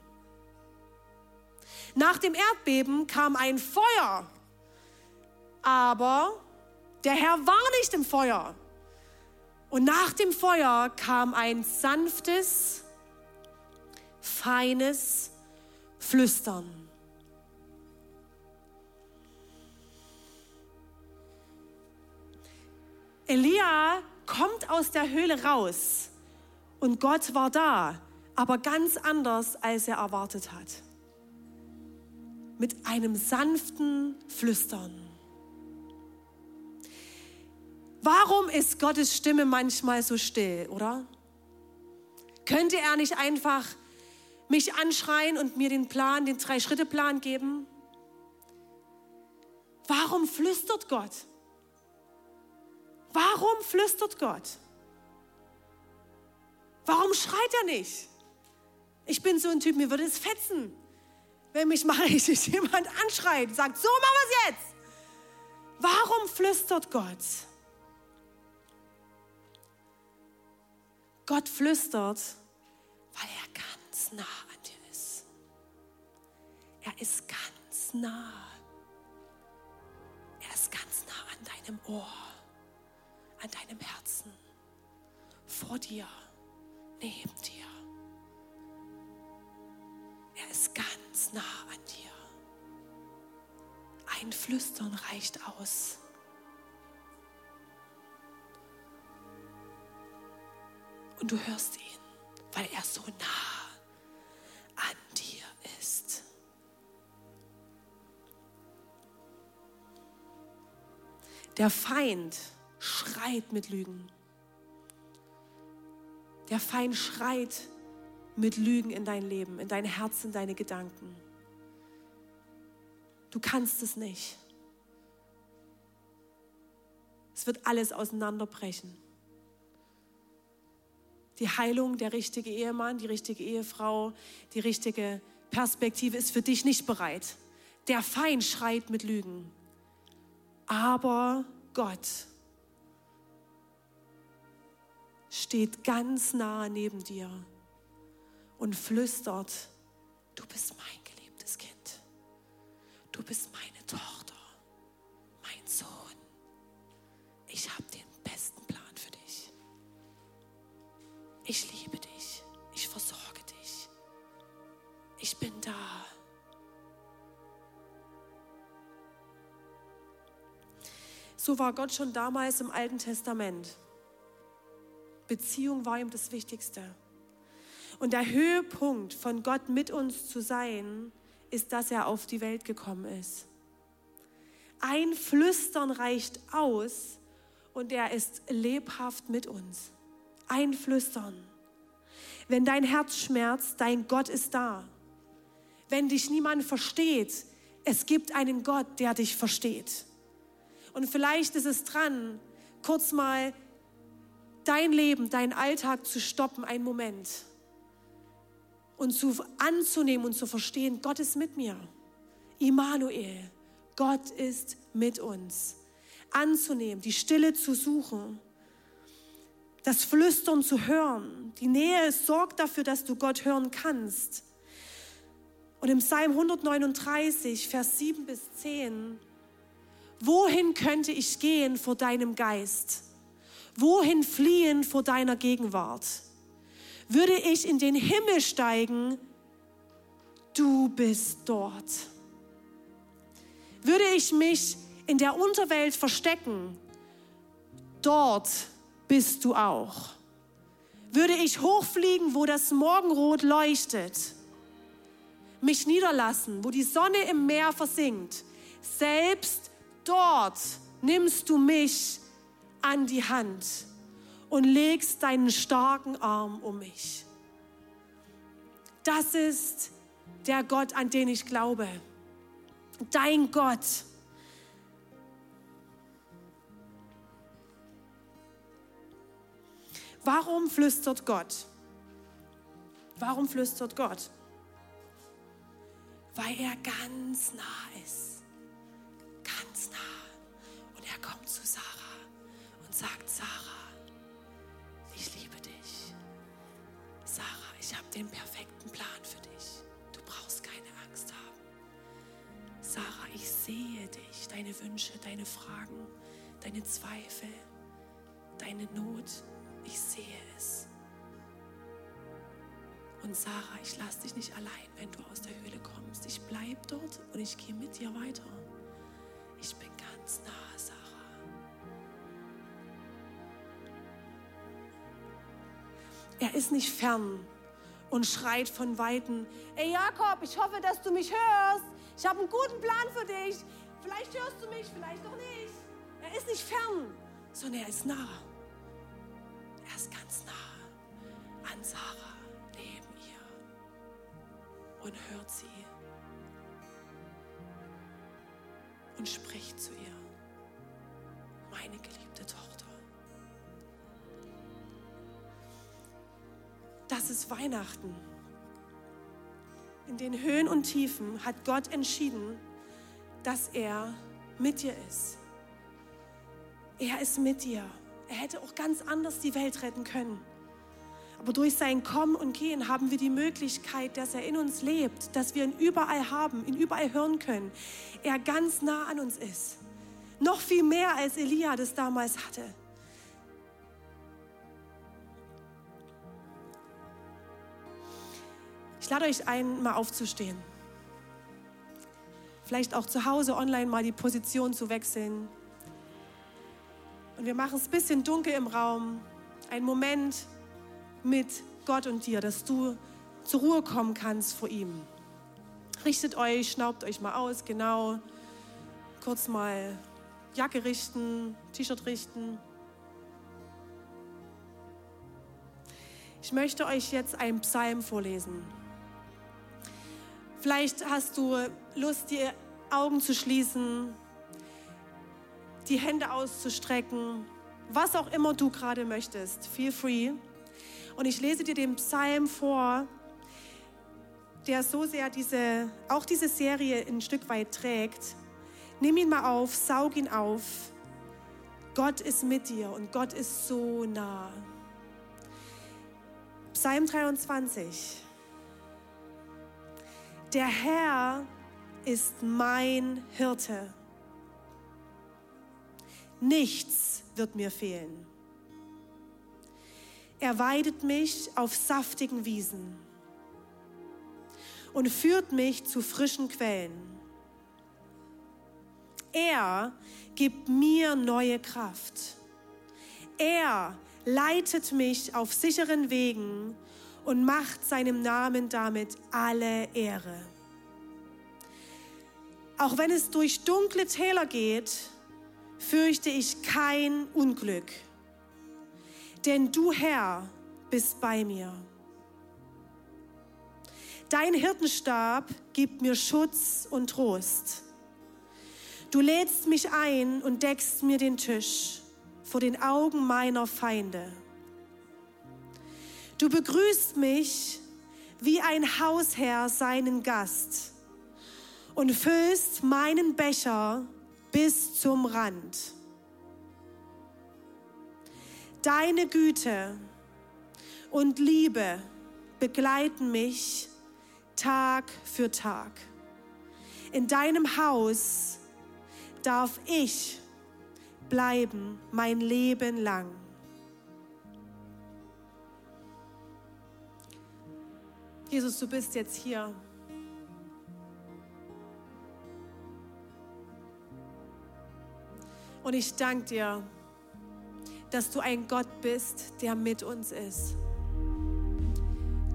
Nach dem Erdbeben kam ein Feuer, aber der Herr war nicht im Feuer. Und nach dem Feuer kam ein sanftes, feines Flüstern. Elia kommt aus der Höhle raus und Gott war da, aber ganz anders, als er erwartet hat mit einem sanften Flüstern. Warum ist Gottes Stimme manchmal so still, oder? Könnte er nicht einfach mich anschreien und mir den Plan, den Drei-Schritte-Plan geben? Warum flüstert Gott? Warum flüstert Gott? Warum schreit er nicht? Ich bin so ein Typ, mir würde es fetzen wenn mich mal jemand anschreit, sagt, so machen wir es jetzt. Warum flüstert Gott? Gott flüstert, weil er ganz nah an dir ist. Er ist ganz nah. Er ist ganz nah an deinem Ohr, an deinem Herzen, vor dir, neben dir. Nah an dir. Ein Flüstern reicht aus. Und du hörst ihn, weil er so nah an dir ist. Der Feind schreit mit Lügen. Der Feind schreit mit Lügen in dein Leben, in dein Herz, in deine Gedanken. Du kannst es nicht. Es wird alles auseinanderbrechen. Die Heilung, der richtige Ehemann, die richtige Ehefrau, die richtige Perspektive ist für dich nicht bereit. Der Feind schreit mit Lügen. Aber Gott steht ganz nah neben dir und flüstert, du bist mein War Gott schon damals im Alten Testament. Beziehung war ihm das Wichtigste. Und der Höhepunkt von Gott mit uns zu sein, ist, dass er auf die Welt gekommen ist. Ein Flüstern reicht aus und er ist lebhaft mit uns. Ein Flüstern. Wenn dein Herz schmerzt, dein Gott ist da. Wenn dich niemand versteht, es gibt einen Gott, der dich versteht. Und vielleicht ist es dran, kurz mal dein Leben, deinen Alltag zu stoppen, einen Moment. Und zu, anzunehmen und zu verstehen, Gott ist mit mir. Immanuel, Gott ist mit uns. Anzunehmen, die Stille zu suchen, das Flüstern zu hören. Die Nähe sorgt dafür, dass du Gott hören kannst. Und im Psalm 139, Vers 7 bis 10 Wohin könnte ich gehen vor deinem Geist? Wohin fliehen vor deiner Gegenwart? Würde ich in den Himmel steigen, du bist dort. Würde ich mich in der Unterwelt verstecken, dort bist du auch. Würde ich hochfliegen, wo das Morgenrot leuchtet, mich niederlassen, wo die Sonne im Meer versinkt, selbst dort nimmst du mich an die Hand und legst deinen starken Arm um mich. Das ist der Gott, an den ich glaube. Dein Gott. Warum flüstert Gott? Warum flüstert Gott? Weil er ganz nah ist sagt, Sarah, ich liebe dich. Sarah, ich habe den perfekten Plan für dich. Du brauchst keine Angst haben. Sarah, ich sehe dich, deine Wünsche, deine Fragen, deine Zweifel, deine Not. Ich sehe es. Und Sarah, ich lasse dich nicht allein, wenn du aus der Höhle kommst. Ich bleibe dort und ich gehe mit dir weiter. Ich bin ganz nah, Sarah. Er ist nicht fern und schreit von Weitem, ey Jakob, ich hoffe, dass du mich hörst. Ich habe einen guten Plan für dich. Vielleicht hörst du mich, vielleicht auch nicht. Er ist nicht fern, sondern er ist nah. Er ist ganz nah an Sarah, neben ihr und hört sie. und spricht zu ihr, meine geliebte Tochter. Das ist Weihnachten. In den Höhen und Tiefen hat Gott entschieden, dass er mit dir ist. Er ist mit dir. Er hätte auch ganz anders die Welt retten können. Aber durch sein Kommen und Gehen haben wir die Möglichkeit, dass er in uns lebt, dass wir ihn überall haben, ihn überall hören können. Er ganz nah an uns ist. Noch viel mehr als Elia das damals hatte. Ich lade euch ein, mal aufzustehen. Vielleicht auch zu Hause online mal die Position zu wechseln. Und wir machen es ein bisschen dunkel im Raum. Ein Moment, mit Gott und dir, dass du zur Ruhe kommen kannst vor ihm. Richtet euch, schnaubt euch mal aus, genau. Kurz mal Jacke richten, T-Shirt richten. Ich möchte euch jetzt einen Psalm vorlesen. Vielleicht hast du Lust, die Augen zu schließen, die Hände auszustrecken, was auch immer du gerade möchtest. Feel free. Und ich lese dir den Psalm vor, der so sehr diese, auch diese Serie ein Stück weit trägt. Nimm ihn mal auf, saug ihn auf. Gott ist mit dir und Gott ist so nah. Psalm 23. Der Herr ist mein Hirte. Nichts wird mir fehlen. Er weidet mich auf saftigen Wiesen und führt mich zu frischen Quellen. Er gibt mir neue Kraft. Er leitet mich auf sicheren Wegen und macht seinem Namen damit alle Ehre. Auch wenn es durch dunkle Täler geht, fürchte ich kein Unglück, denn du Herr bist bei mir. Dein Hirtenstab gibt mir Schutz und Trost. Du lädst mich ein und deckst mir den Tisch vor den Augen meiner Feinde. Du begrüßt mich wie ein Hausherr seinen Gast und füllst meinen Becher bis zum Rand. Deine Güte und Liebe begleiten mich Tag für Tag. In deinem Haus darf ich bleiben mein Leben lang. Jesus, du bist jetzt hier. Und ich danke dir, dass du ein Gott bist, der mit uns ist.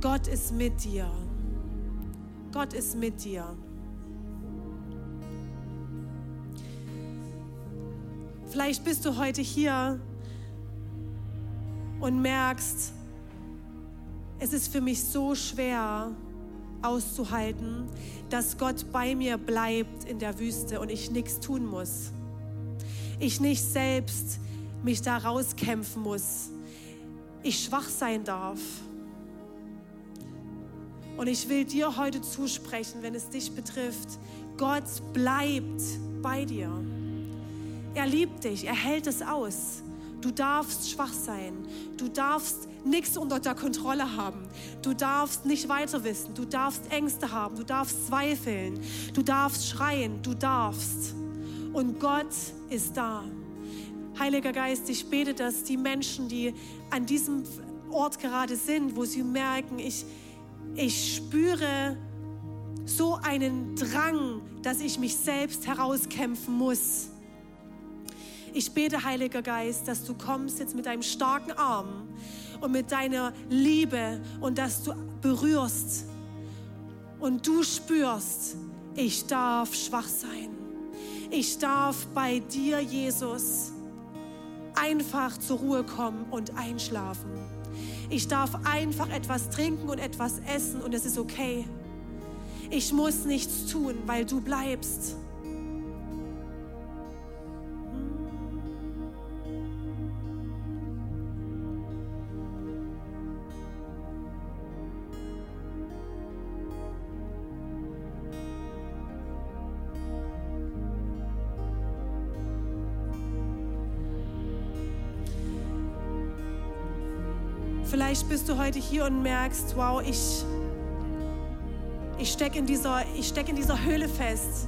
Gott ist mit dir. Gott ist mit dir. Vielleicht bist du heute hier und merkst, es ist für mich so schwer auszuhalten, dass Gott bei mir bleibt in der Wüste und ich nichts tun muss ich nicht selbst mich da rauskämpfen muss. Ich schwach sein darf. Und ich will dir heute zusprechen, wenn es dich betrifft, Gott bleibt bei dir. Er liebt dich, er hält es aus. Du darfst schwach sein. Du darfst nichts unter der Kontrolle haben. Du darfst nicht weiter wissen. Du darfst Ängste haben. Du darfst zweifeln. Du darfst schreien. Du darfst und Gott ist da. Heiliger Geist, ich bete, dass die Menschen, die an diesem Ort gerade sind, wo sie merken, ich, ich spüre so einen Drang, dass ich mich selbst herauskämpfen muss. Ich bete, Heiliger Geist, dass du kommst jetzt mit deinem starken Arm und mit deiner Liebe und dass du berührst und du spürst, ich darf schwach sein. Ich darf bei dir, Jesus, einfach zur Ruhe kommen und einschlafen. Ich darf einfach etwas trinken und etwas essen und es ist okay. Ich muss nichts tun, weil du bleibst. Vielleicht bist du heute hier und merkst, wow, ich, ich stecke in, steck in dieser Höhle fest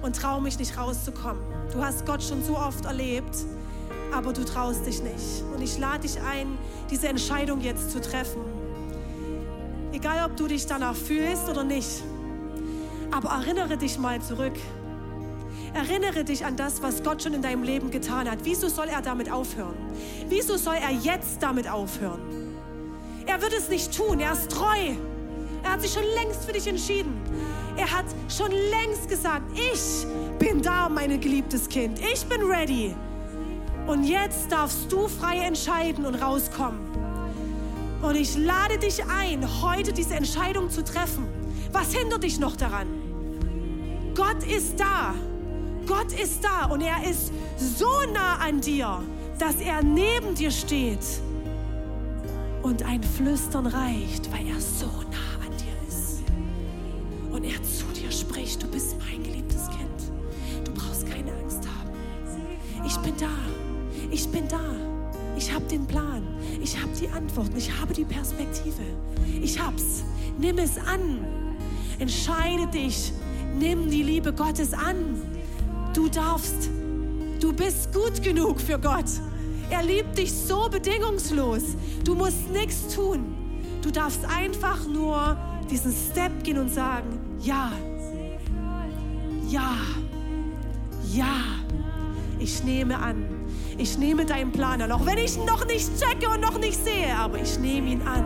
und traue mich nicht rauszukommen. Du hast Gott schon so oft erlebt, aber du traust dich nicht. Und ich lade dich ein, diese Entscheidung jetzt zu treffen. Egal, ob du dich danach fühlst oder nicht. Aber erinnere dich mal zurück. Erinnere dich an das, was Gott schon in deinem Leben getan hat. Wieso soll er damit aufhören? Wieso soll er jetzt damit aufhören? Wird es nicht tun. Er ist treu. Er hat sich schon längst für dich entschieden. Er hat schon längst gesagt, ich bin da, mein geliebtes Kind. Ich bin ready. Und jetzt darfst du frei entscheiden und rauskommen. Und ich lade dich ein, heute diese Entscheidung zu treffen. Was hindert dich noch daran? Gott ist da. Gott ist da und er ist so nah an dir, dass er neben dir steht und ein Flüstern reicht, weil er so nah an dir ist. Und er zu dir spricht, du bist mein geliebtes Kind. Du brauchst keine Angst haben. Ich bin da. Ich bin da. Ich habe den Plan. Ich habe die Antworten. Ich habe die Perspektive. Ich hab's. Nimm es an. Entscheide dich. Nimm die Liebe Gottes an. Du darfst. Du bist gut genug für Gott. Er liebt dich so bedingungslos. Du musst nichts tun. Du darfst einfach nur diesen Step gehen und sagen, ja, ja, ja, ich nehme an. Ich nehme deinen Plan an, auch wenn ich ihn noch nicht checke und noch nicht sehe, aber ich nehme ihn an.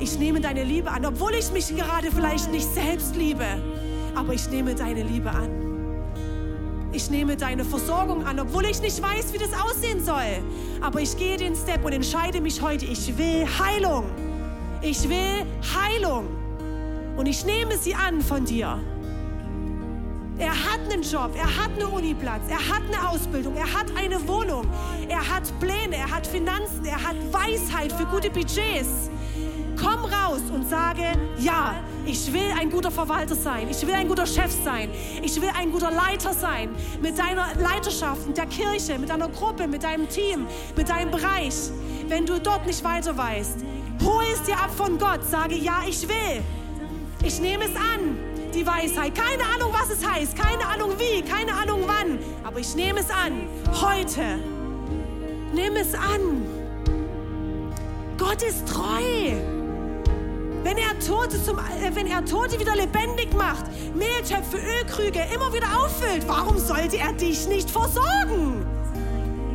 Ich nehme deine Liebe an, obwohl ich mich gerade vielleicht nicht selbst liebe, aber ich nehme deine Liebe an. Ich nehme deine Versorgung an, obwohl ich nicht weiß, wie das aussehen soll. Aber ich gehe den Step und entscheide mich heute, ich will Heilung. Ich will Heilung. Und ich nehme sie an von dir. Er hat einen Job, er hat einen Uniplatz, er hat eine Ausbildung, er hat eine Wohnung, er hat Pläne, er hat Finanzen, er hat Weisheit für gute Budgets. Raus und sage, ja, ich will ein guter Verwalter sein, ich will ein guter Chef sein, ich will ein guter Leiter sein mit deiner Leiterschaft, mit der Kirche, mit deiner Gruppe, mit deinem Team, mit deinem Bereich. Wenn du dort nicht weiter weißt, hol es dir ab von Gott, sage, ja, ich will. Ich nehme es an die Weisheit. Keine Ahnung, was es heißt, keine Ahnung wie, keine Ahnung wann, aber ich nehme es an. Heute. Nimm es an. Gott ist treu. Wenn er, Tote zum, äh, wenn er Tote wieder lebendig macht, Mehltöpfe, Ölkrüge immer wieder auffüllt, warum sollte er dich nicht versorgen?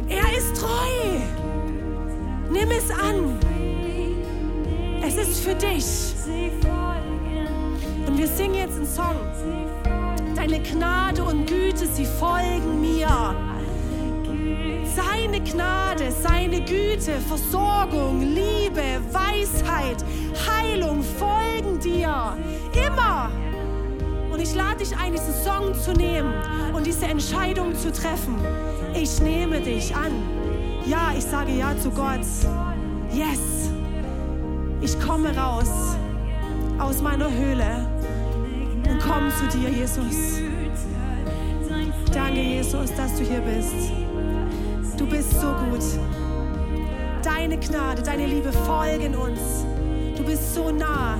Er ist treu. Nimm es an. Es ist für dich. Und wir singen jetzt einen Song. Deine Gnade und Güte, sie folgen mir. Seine Gnade, seine Güte, Versorgung, Liebe, Weisheit, Heilung folgen dir. Immer. Und ich lade dich ein, diesen Song zu nehmen und diese Entscheidung zu treffen. Ich nehme dich an. Ja, ich sage ja zu Gott. Yes. Ich komme raus aus meiner Höhle und komme zu dir, Jesus. Danke, Jesus, dass du hier bist. Du bist so gut. Deine Gnade, deine Liebe folgen uns. Du bist so nah.